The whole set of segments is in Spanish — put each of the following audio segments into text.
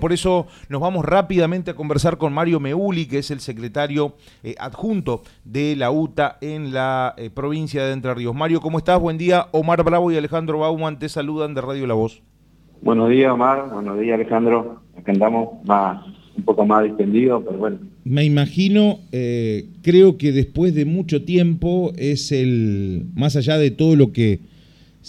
Por eso nos vamos rápidamente a conversar con Mario Meuli, que es el secretario eh, adjunto de la UTA en la eh, provincia de Entre Ríos. Mario, ¿cómo estás? Buen día. Omar Bravo y Alejandro Bauman te saludan de Radio La Voz. Buenos días, Omar. Buenos días, Alejandro. Acá andamos más, un poco más distendido, pero bueno. Me imagino, eh, creo que después de mucho tiempo es el, más allá de todo lo que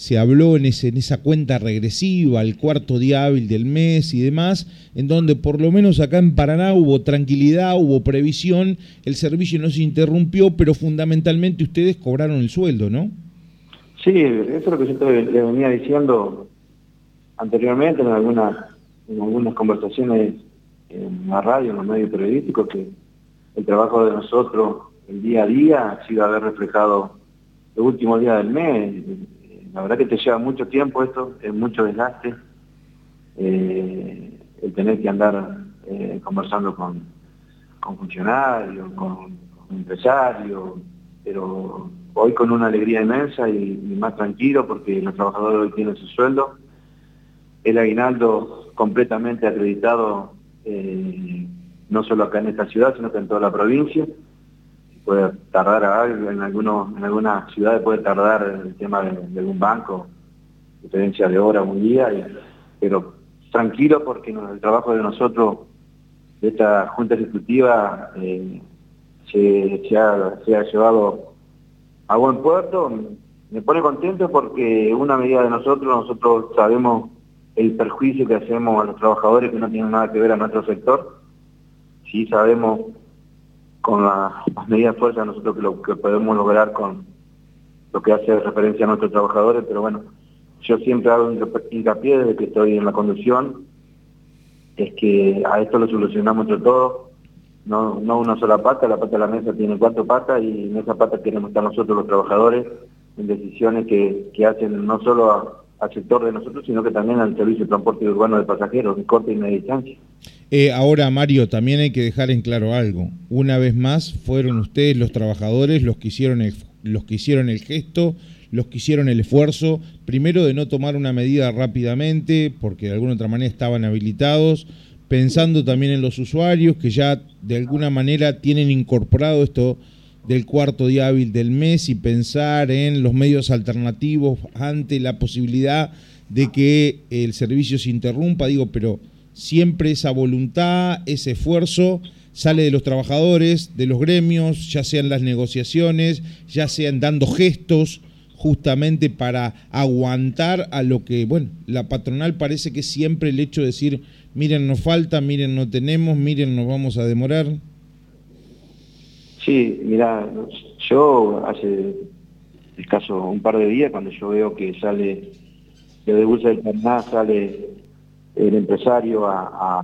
se habló en, esa cuenta regresiva, el cuarto día hábil del mes y demás, en donde por lo menos acá en Paraná hubo tranquilidad, hubo previsión, el servicio no se interrumpió, pero fundamentalmente ustedes cobraron el sueldo, ¿no? Sí, eso es lo que yo le venía diciendo anteriormente en algunas, en algunas conversaciones en la radio, en los medios periodísticos, que el trabajo de nosotros el día a día ha sido haber reflejado los últimos días del mes, la verdad que te lleva mucho tiempo esto, es mucho desgaste, eh, el tener que andar eh, conversando con, funcionarios, con, empresarios, pero hoy con una alegría inmensa y, más tranquilo porque los trabajadores hoy tienen su sueldo, el aguinaldo completamente acreditado eh, no solo acá en esta ciudad, sino que en toda la provincia, puede tardar algo, en algunos, en algunas ciudades puede tardar el tema de, algún banco, diferencia de hora, un día, pero tranquilo porque el trabajo de nosotros, de esta Junta Ejecutiva, eh, se, ha, llevado a buen puerto. Me pone contento porque una medida de nosotros, nosotros sabemos el perjuicio que hacemos a los trabajadores que no tienen nada que ver a nuestro sector. Sí sabemos con las medidas de fuerza nosotros que lo que podemos lograr con lo que hace referencia a nuestros trabajadores, pero bueno, yo siempre hago hincapié desde que estoy en la conducción, es que a esto lo solucionamos entre todos, no, no una sola pata, la pata de la mesa tiene cuatro patas y en esa pata queremos estar nosotros los trabajadores en decisiones que, que hacen no solo a, al sector de nosotros, sino que también al servicio de transporte urbano de pasajeros, de corta y media distancia. Eh, ahora, Mario, también hay que dejar en claro algo. Una vez más, fueron ustedes los trabajadores los que hicieron el, los que hicieron el gesto, los que hicieron el esfuerzo, primero de no tomar una medida rápidamente, porque de alguna otra manera estaban habilitados, pensando también en los usuarios que ya de alguna manera tienen incorporado esto del cuarto día hábil del mes y pensar en los medios alternativos ante la posibilidad de que el servicio se interrumpa, digo, pero siempre esa voluntad, ese esfuerzo sale de los trabajadores, de los gremios, ya sean las negociaciones, ya sean dando gestos justamente para aguantar a lo que, bueno, la patronal parece que siempre el hecho de decir, miren, nos falta, miren, no tenemos, miren, nos vamos a demorar. Sí, mira, yo hace escaso un par de días, cuando yo veo que sale de Dulce del Paraná, sale el empresario a,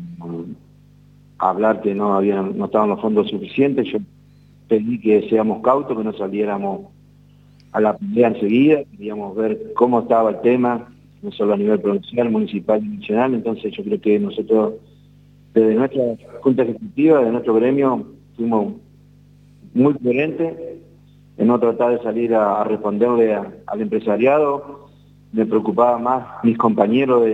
hablar que no había, no estaban los fondos suficientes, yo pedí que seamos cautos, que no saliéramos a la pelea enseguida, queríamos ver cómo estaba el tema, no solo a nivel provincial, municipal y nacional, entonces yo creo que nosotros, desde nuestra Junta Ejecutiva, de nuestro gremio, fuimos muy coherente en no tratar de salir a, responderle al empresariado. Me preocupaba más mis compañeros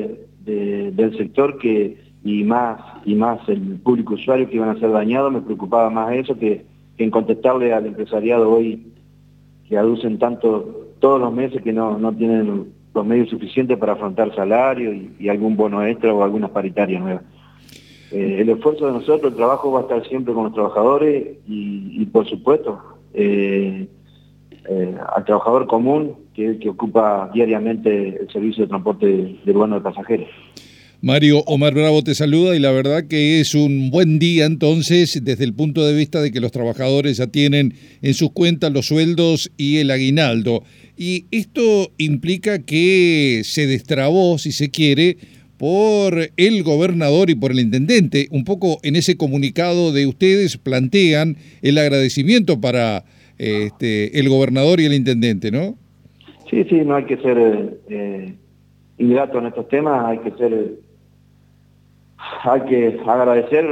del sector que y más y más el público usuario que iban a ser dañados. Me preocupaba más eso que, en contestarle al empresariado hoy que aducen tanto todos los meses que no, no tienen los medios suficientes para afrontar salario y, y algún bono extra o algunas paritarias nuevas. Eh, el esfuerzo de nosotros, el trabajo va a estar siempre con los trabajadores y, por supuesto, eh, eh, al trabajador común que, que ocupa diariamente el servicio de transporte de urbano de pasajeros. Mario Omar Bravo te saluda y la verdad que es un buen día entonces desde el punto de vista de que los trabajadores ya tienen en sus cuentas los sueldos y el aguinaldo. Y esto implica que se destrabó, si se quiere, por el gobernador y por el intendente. Un poco en ese comunicado de ustedes plantean el agradecimiento para este, el gobernador y el intendente, ¿no? Sí, sí, no hay que ser eh, ingrato en estos temas, hay que ser, hay que agradecer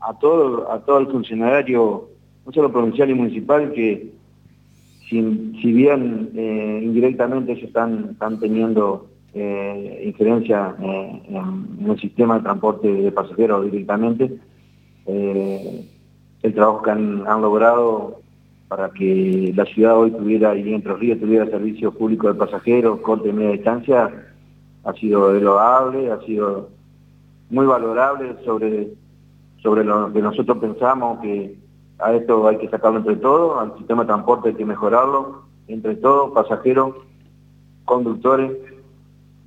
a todo, a todo el funcionario, no solo provincial y municipal, que si, bien eh, indirectamente ellos están, están teniendo eh, injerencia eh, en, el sistema de transporte de pasajeros directamente. el trabajo que han, logrado para que la ciudad hoy tuviera, y Entre Ríos tuviera servicio público de pasajeros, corte y media distancia, ha sido loable, ha sido muy valorable sobre, sobre lo que nosotros pensamos que a esto hay que sacarlo entre todos, al sistema de transporte hay que mejorarlo, entre todos, pasajeros, conductores,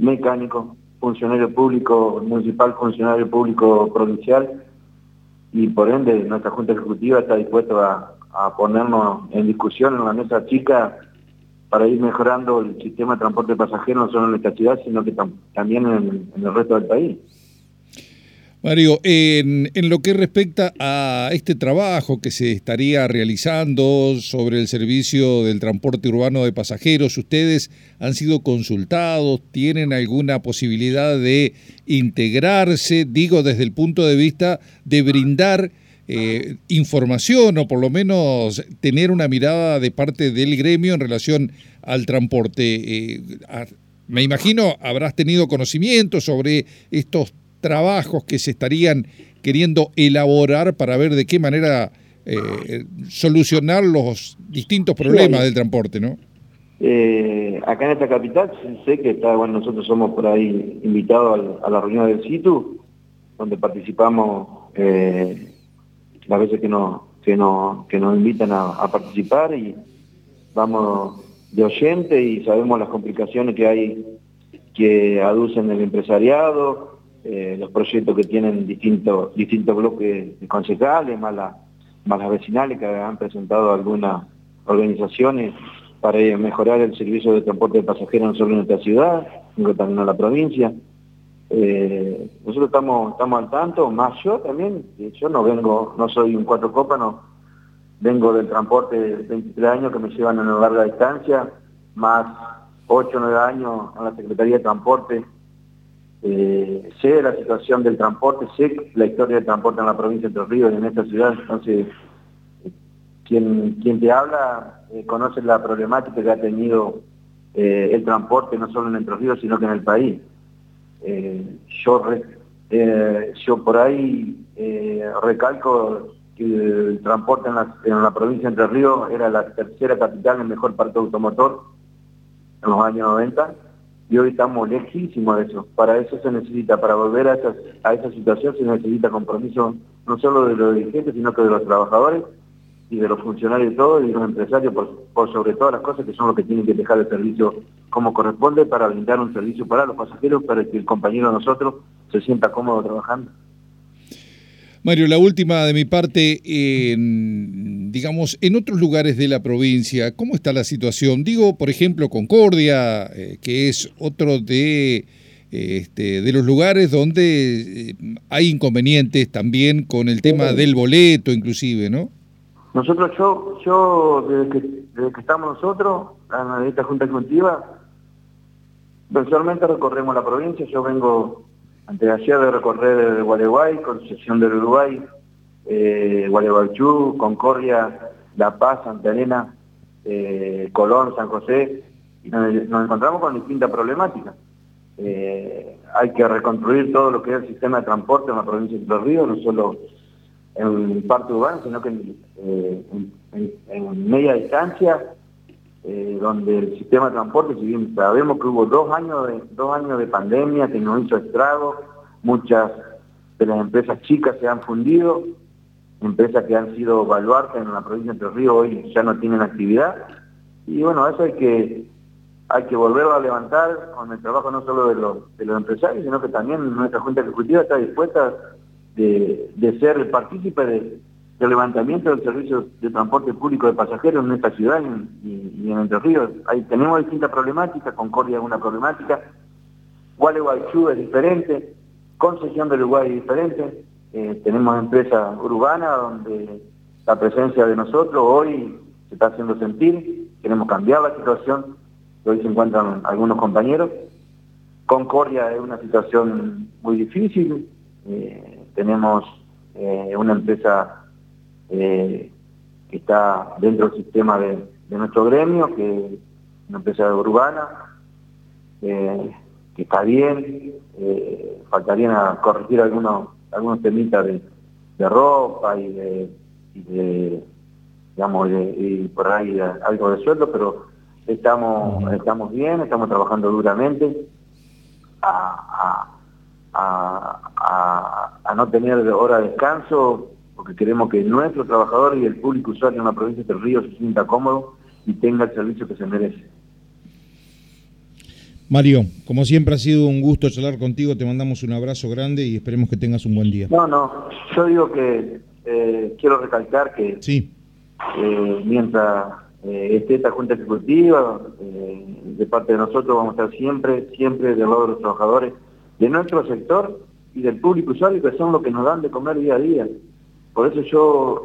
mecánicos, funcionario público municipal, funcionario público provincial, y por ende nuestra Junta Ejecutiva está dispuesta a, ponernos en discusión en la mesa chica para ir mejorando el sistema de transporte de pasajeros no solo en esta ciudad, sino que también en el resto del país. Mario, en, lo que respecta a este trabajo que se estaría realizando sobre el servicio del transporte urbano de pasajeros, ¿ustedes han sido consultados? ¿Tienen alguna posibilidad de integrarse? Digo, desde el punto de vista de brindar eh, información o por lo menos tener una mirada de parte del gremio en relación al transporte. Eh, me imagino habrás tenido conocimiento sobre estos trabajos que se estarían queriendo elaborar para ver de qué manera eh, solucionar los distintos problemas del transporte, ¿no? Eh, acá en esta capital sé que está, bueno, nosotros somos por ahí invitados a, la reunión del SITU, donde participamos eh, las veces que nos, que nos, que nos invitan a, a participar y vamos de oyente y sabemos las complicaciones que hay que aducen el empresariado, eh, los proyectos que tienen distintos distintos bloques concejales, más, más las vecinales que han presentado algunas organizaciones para mejorar el servicio de transporte de pasajeros no solo en esta ciudad, sino también en la provincia. Eh, nosotros estamos, estamos al tanto, más yo también, yo no vengo, no soy un cuatro copas, no, vengo del transporte de 23 años que me llevan en una larga distancia, más 8 o 9 años en la Secretaría de Transporte eh, sé la situación del transporte, sé la historia del transporte en la provincia de Entre Ríos y en esta ciudad, entonces quien, quien te habla eh, conoce la problemática que ha tenido eh, el transporte no solo en Entre Ríos, sino que en el país. yo, yo por ahí recalco que el transporte en la, en la provincia de Entre Ríos era la tercera capital en mejor parque automotor en los años 90 y hoy estamos lejísimos de eso. Para eso se necesita, para volver a, a esa situación se necesita compromiso no solo de los dirigentes, sino que de los trabajadores y de los funcionarios todos y de los empresarios, por, sobre todas las cosas que son los que tienen que dejar el servicio como corresponde para brindar un servicio para los pasajeros, para que el compañero de nosotros se sienta cómodo trabajando. Mario, la última de mi parte, en, digamos, en otros lugares de la provincia, ¿cómo está la situación? Digo, por ejemplo, Concordia, eh, que es otro de, este, de los lugares donde eh, hay inconvenientes también con el tema del boleto, inclusive, ¿no? Nosotros, yo, yo desde que, estamos nosotros, en esta Junta Ejecutiva, mensualmente recorremos la provincia, yo vengo antes de ayer de recorrer el Gualeguay, Concepción del Uruguay, eh, Gualeguaychú, Concordia, La Paz, Santa Elena, eh, Colón, San José, y nos, encontramos con distintas problemáticas. Eh, hay que reconstruir todo lo que es el sistema de transporte en la provincia de Los Ríos, no solo en parte urbana, sino que en eh, media distancia, eh, donde el sistema de transporte, si bien sabemos que hubo dos años de, dos años de pandemia que nos hizo estragos, muchas de las empresas chicas se han fundido, empresas que han sido baluartes en la provincia de Entre Ríos hoy ya no tienen actividad, y bueno, eso hay que hay que volverlo a levantar con el trabajo no solo de los, de los empresarios, sino que también nuestra Junta Ejecutiva está dispuesta de, de ser partícipe de, el levantamiento del servicio de transporte público de pasajeros en esta ciudad y, en Entre Ríos. Ahí tenemos distintas problemáticas, Concordia es una problemática, Gualeguaychú es diferente, Concesión del Uruguay es diferente, eh, tenemos empresas urbanas donde la presencia de nosotros hoy se está haciendo sentir, queremos cambiar la situación, hoy se encuentran algunos compañeros. Concordia es una situación muy difícil, eh, tenemos eh, una empresa eh, que está dentro del sistema de, nuestro gremio, que es una empresa urbana, eh, que está bien, eh, faltarían a corregir algunos, algunos temitas de, ropa y de, digamos, y por ahí algo de sueldo, pero estamos, estamos bien, estamos trabajando duramente a, no tener hora de descanso, porque queremos que nuestro trabajador y el público usuario en la provincia del Río se sienta cómodo y tenga el servicio que se merece. Mario, como siempre ha sido un gusto charlar contigo, te mandamos un abrazo grande y esperemos que tengas un buen día. No, no, yo digo que eh, quiero recalcar que sí. Eh, mientras eh, esté esta Junta Ejecutiva, de parte de nosotros vamos a estar siempre, siempre del lado de los trabajadores de nuestro sector y del público usuario, que son los que nos dan de comer día a día. Por eso yo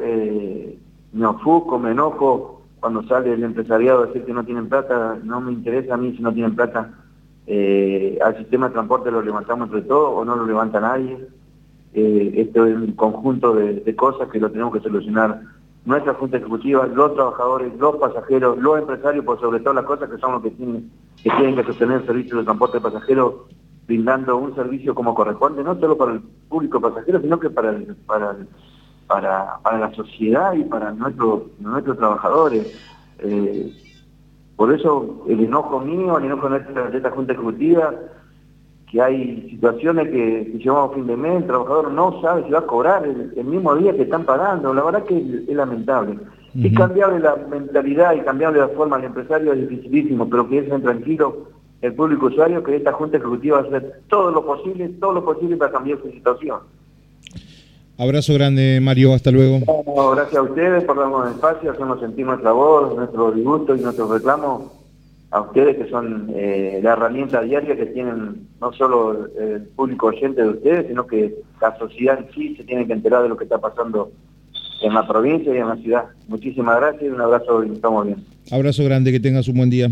me ofusco, me enojo cuando sale el empresariado a decir que no tienen plata, no me interesa a mí si no tienen plata eh, al sistema de transporte lo levantamos entre todos o no lo levanta nadie. Eh, esto es un conjunto de, cosas que lo tenemos que solucionar nuestra Junta Ejecutiva, los trabajadores, los pasajeros, los empresarios, por sobre todo las cosas que son los que tienen que, sostener el servicio de transporte de pasajeros, brindando un servicio como corresponde, no solo para el público pasajero, sino que para, para, para, para la sociedad y para nuestros, nuestros trabajadores. Eh, por eso el enojo mío, el enojo de esta, Junta Ejecutiva, que hay situaciones que, que, llevamos a fin de mes, el trabajador no sabe si va a cobrar el, mismo día que están pagando, la verdad que es, lamentable. Y cambiarle la mentalidad y cambiarle la forma al empresario es dificilísimo, pero que estén tranquilo el público usuario que esta Junta Ejecutiva va a hacer todo lo posible, todo lo posible para cambiar su situación. Abrazo grande, Mario, hasta luego. gracias a ustedes por darnos espacio, hacernos sentir nuestra voz, nuestro disgusto y nuestro reclamo a ustedes que son eh, la herramienta diaria que tienen no solo el público oyente de ustedes, sino que la sociedad en sí se tiene que enterar de lo que está pasando en la provincia y en la ciudad. Muchísimas gracias y un abrazo y estamos bien. Abrazo grande, que tengas un buen día.